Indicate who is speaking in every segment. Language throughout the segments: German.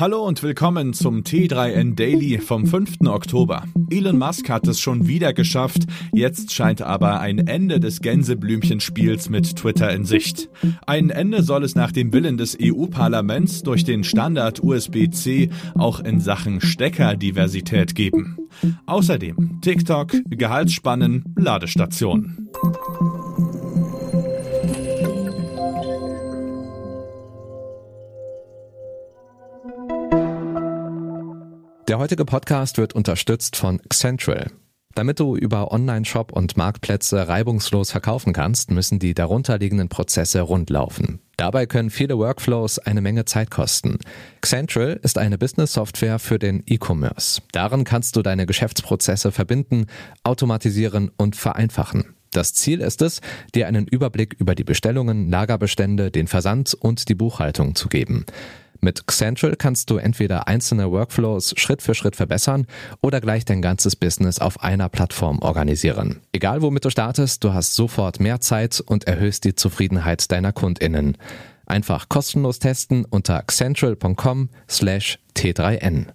Speaker 1: Hallo und willkommen zum T3N Daily vom 5. Oktober. Elon Musk hat es schon wieder geschafft, jetzt scheint aber ein Ende des Gänseblümchenspiels mit Twitter in Sicht. Ein Ende soll es nach dem Willen des EU-Parlaments durch den Standard USB-C auch in Sachen Steckerdiversität geben. Außerdem TikTok, Gehaltsspannen, Ladestationen.
Speaker 2: Heutige Podcast wird unterstützt von Central. Damit du über Online-Shop und Marktplätze reibungslos verkaufen kannst, müssen die darunterliegenden Prozesse rundlaufen. Dabei können viele Workflows eine Menge Zeit kosten. Central ist eine Business-Software für den E-Commerce. Darin kannst du deine Geschäftsprozesse verbinden, automatisieren und vereinfachen. Das Ziel ist es, dir einen Überblick über die Bestellungen, Lagerbestände, den Versand und die Buchhaltung zu geben. Mit Central kannst du entweder einzelne Workflows Schritt für Schritt verbessern oder gleich dein ganzes Business auf einer Plattform organisieren. Egal womit du startest, du hast sofort mehr Zeit und erhöhst die Zufriedenheit deiner KundInnen. Einfach kostenlos testen unter central.com slash t3n.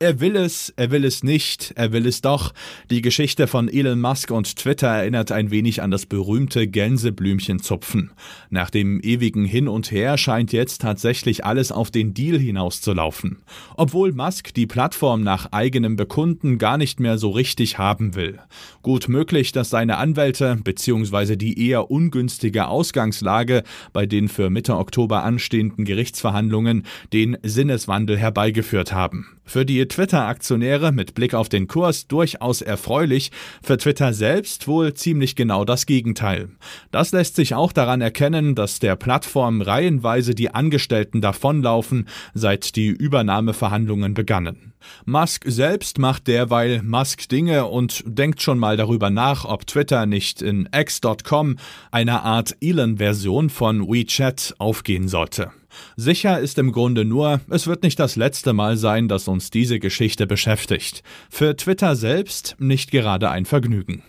Speaker 1: Er will es, er will es nicht, er will es doch. Die Geschichte von Elon Musk und Twitter erinnert ein wenig an das berühmte Gänseblümchenzupfen. Nach dem ewigen Hin und Her scheint jetzt tatsächlich alles auf den Deal hinauszulaufen. Obwohl Musk die Plattform nach eigenem Bekunden gar nicht mehr so richtig haben will. Gut möglich, dass seine Anwälte bzw. die eher ungünstige Ausgangslage bei den für Mitte Oktober anstehenden Gerichtsverhandlungen den Sinneswandel herbeigeführt haben. Für die Twitter-Aktionäre mit Blick auf den Kurs durchaus erfreulich, für Twitter selbst wohl ziemlich genau das Gegenteil. Das lässt sich auch daran erkennen, dass der Plattform reihenweise die Angestellten davonlaufen, seit die Übernahmeverhandlungen begannen. Musk selbst macht derweil Musk Dinge und denkt schon mal darüber nach, ob Twitter nicht in X.com, einer Art Elon-Version von WeChat, aufgehen sollte. Sicher ist im Grunde nur, es wird nicht das letzte Mal sein, dass uns diese Geschichte beschäftigt. Für Twitter selbst nicht gerade ein Vergnügen.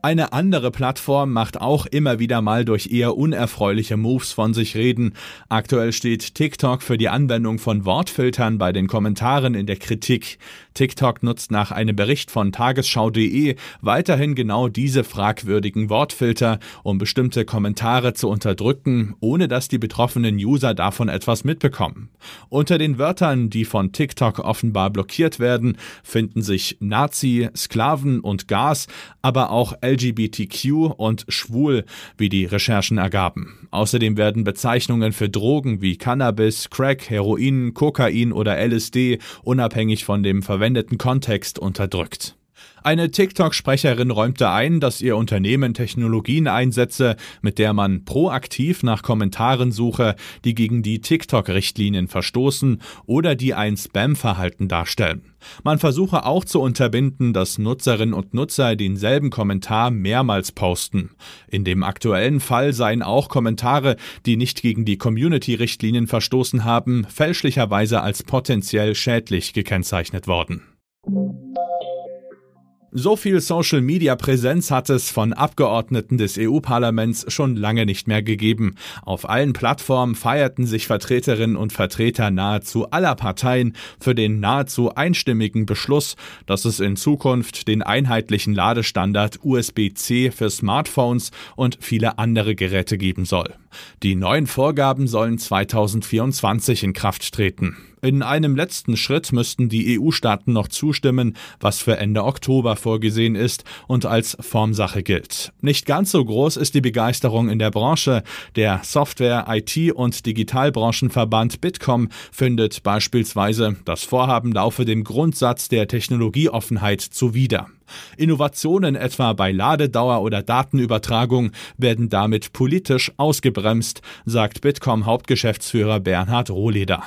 Speaker 1: Eine andere Plattform macht auch immer wieder mal durch eher unerfreuliche Moves von sich reden. Aktuell steht TikTok für die Anwendung von Wortfiltern bei den Kommentaren in der Kritik. TikTok nutzt nach einem Bericht von tagesschau.de weiterhin genau diese fragwürdigen Wortfilter, um bestimmte Kommentare zu unterdrücken, ohne dass die betroffenen User davon etwas mitbekommen. Unter den Wörtern, die von TikTok offenbar blockiert werden, finden sich Nazi, Sklaven und Gas, aber auch LGBTQ und schwul, wie die Recherchen ergaben. Außerdem werden Bezeichnungen für Drogen wie Cannabis, Crack, Heroin, Kokain oder LSD unabhängig von dem verwendeten Kontext unterdrückt. Eine TikTok-Sprecherin räumte ein, dass ihr Unternehmen Technologien einsetze, mit der man proaktiv nach Kommentaren suche, die gegen die TikTok-Richtlinien verstoßen oder die ein Spam-Verhalten darstellen. Man versuche auch zu unterbinden, dass Nutzerinnen und Nutzer denselben Kommentar mehrmals posten. In dem aktuellen Fall seien auch Kommentare, die nicht gegen die Community-Richtlinien verstoßen haben, fälschlicherweise als potenziell schädlich gekennzeichnet worden. So viel Social-Media-Präsenz hat es von Abgeordneten des EU-Parlaments schon lange nicht mehr gegeben. Auf allen Plattformen feierten sich Vertreterinnen und Vertreter nahezu aller Parteien für den nahezu einstimmigen Beschluss, dass es in Zukunft den einheitlichen Ladestandard USB-C für Smartphones und viele andere Geräte geben soll. Die neuen Vorgaben sollen 2024 in Kraft treten. In einem letzten Schritt müssten die EU-Staaten noch zustimmen, was für Ende Oktober vorgesehen ist und als Formsache gilt. Nicht ganz so groß ist die Begeisterung in der Branche. Der Software-, IT- und Digitalbranchenverband Bitkom findet beispielsweise, das Vorhaben laufe dem Grundsatz der Technologieoffenheit zuwider. Innovationen etwa bei Ladedauer oder Datenübertragung werden damit politisch ausgebremst, sagt Bitkom Hauptgeschäftsführer Bernhard Rohleder.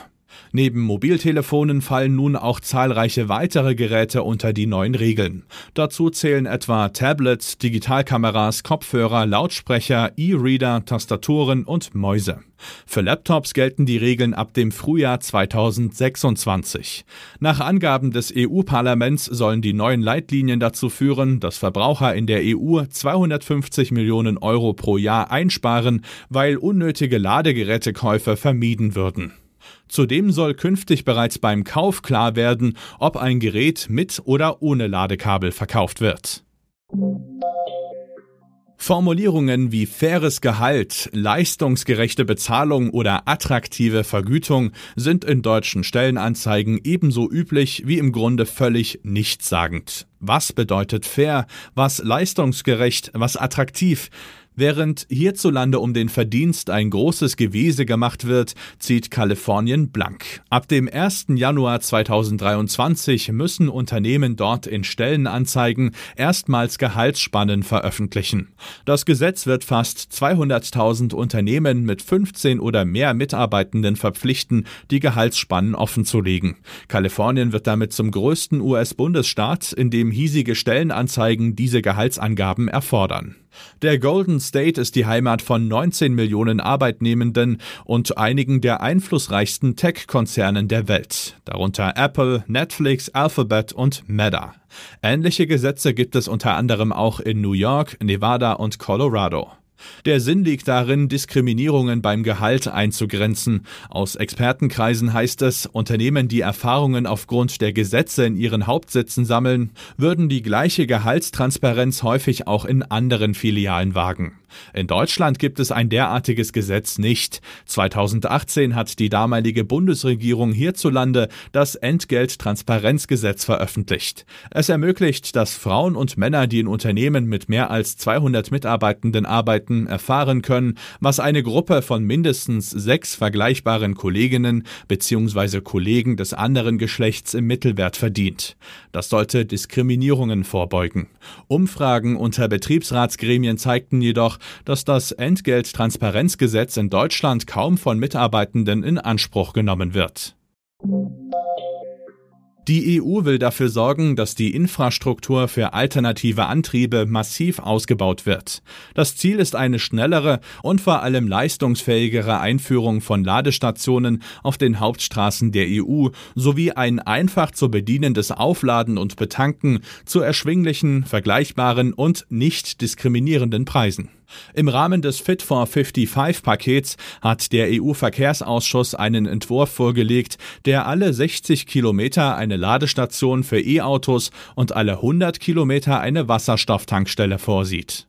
Speaker 1: Neben Mobiltelefonen fallen nun auch zahlreiche weitere Geräte unter die neuen Regeln. Dazu zählen etwa Tablets, Digitalkameras, Kopfhörer, Lautsprecher, E-Reader, Tastaturen und Mäuse. Für Laptops gelten die Regeln ab dem Frühjahr 2026. Nach Angaben des EU-Parlaments sollen die neuen Leitlinien dazu führen, dass Verbraucher in der EU 250 Millionen Euro pro Jahr einsparen, weil unnötige Ladegerätekäufe vermieden würden. Zudem soll künftig bereits beim Kauf klar werden, ob ein Gerät mit oder ohne Ladekabel verkauft wird. Formulierungen wie faires Gehalt, leistungsgerechte Bezahlung oder attraktive Vergütung sind in deutschen Stellenanzeigen ebenso üblich wie im Grunde völlig nichtssagend. Was bedeutet fair, was leistungsgerecht, was attraktiv? Während hierzulande um den Verdienst ein großes Gewese gemacht wird, zieht Kalifornien blank. Ab dem 1. Januar 2023 müssen Unternehmen dort in Stellenanzeigen erstmals Gehaltsspannen veröffentlichen. Das Gesetz wird fast 200.000 Unternehmen mit 15 oder mehr Mitarbeitenden verpflichten, die Gehaltsspannen offenzulegen. Kalifornien wird damit zum größten US-Bundesstaat, in dem hiesige Stellenanzeigen diese Gehaltsangaben erfordern. Der Golden State ist die Heimat von 19 Millionen Arbeitnehmenden und einigen der einflussreichsten Tech-Konzernen der Welt, darunter Apple, Netflix, Alphabet und Meta. Ähnliche Gesetze gibt es unter anderem auch in New York, Nevada und Colorado. Der Sinn liegt darin, Diskriminierungen beim Gehalt einzugrenzen. Aus Expertenkreisen heißt es, Unternehmen, die Erfahrungen aufgrund der Gesetze in ihren Hauptsitzen sammeln, würden die gleiche Gehaltstransparenz häufig auch in anderen Filialen wagen. In Deutschland gibt es ein derartiges Gesetz nicht. 2018 hat die damalige Bundesregierung hierzulande das Entgelttransparenzgesetz veröffentlicht. Es ermöglicht, dass Frauen und Männer, die in Unternehmen mit mehr als 200 Mitarbeitenden arbeiten, erfahren können, was eine Gruppe von mindestens sechs vergleichbaren Kolleginnen bzw. Kollegen des anderen Geschlechts im Mittelwert verdient. Das sollte Diskriminierungen vorbeugen. Umfragen unter Betriebsratsgremien zeigten jedoch, dass das Entgelttransparenzgesetz in Deutschland kaum von Mitarbeitenden in Anspruch genommen wird. Die EU will dafür sorgen, dass die Infrastruktur für alternative Antriebe massiv ausgebaut wird. Das Ziel ist eine schnellere und vor allem leistungsfähigere Einführung von Ladestationen auf den Hauptstraßen der EU sowie ein einfach zu bedienendes Aufladen und Betanken zu erschwinglichen, vergleichbaren und nicht diskriminierenden Preisen. Im Rahmen des Fit for 55-Pakets hat der EU-Verkehrsausschuss einen Entwurf vorgelegt, der alle 60 Kilometer eine Ladestation für E-Autos und alle 100 Kilometer eine Wasserstofftankstelle vorsieht.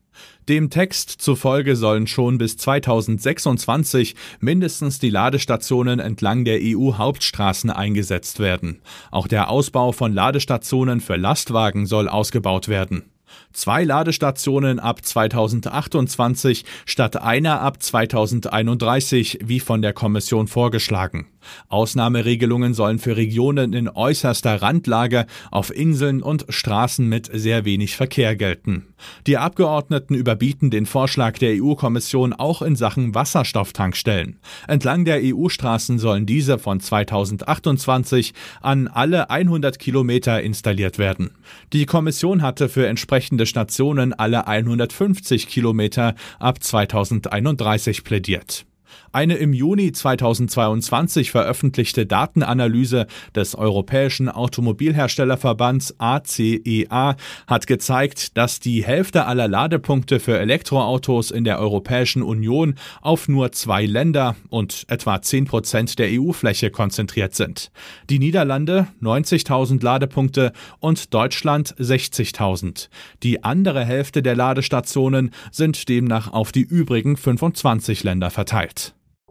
Speaker 1: Dem Text zufolge sollen schon bis 2026 mindestens die Ladestationen entlang der EU-Hauptstraßen eingesetzt werden. Auch der Ausbau von Ladestationen für Lastwagen soll ausgebaut werden. Zwei Ladestationen ab 2028 statt einer ab 2031, wie von der Kommission vorgeschlagen. Ausnahmeregelungen sollen für Regionen in äußerster Randlage, auf Inseln und Straßen mit sehr wenig Verkehr gelten. Die Abgeordneten überbieten den Vorschlag der EU-Kommission auch in Sachen Wasserstofftankstellen. Entlang der EU-Straßen sollen diese von 2028 an alle 100 Kilometer installiert werden. Die Kommission hatte für entsprechende Stationen alle 150 Kilometer ab 2031 plädiert. Eine im Juni 2022 veröffentlichte Datenanalyse des Europäischen Automobilherstellerverbands ACEA e hat gezeigt, dass die Hälfte aller Ladepunkte für Elektroautos in der Europäischen Union auf nur zwei Länder und etwa 10 Prozent der EU-Fläche konzentriert sind. Die Niederlande 90.000 Ladepunkte und Deutschland 60.000. Die andere Hälfte der Ladestationen sind demnach auf die übrigen 25 Länder verteilt.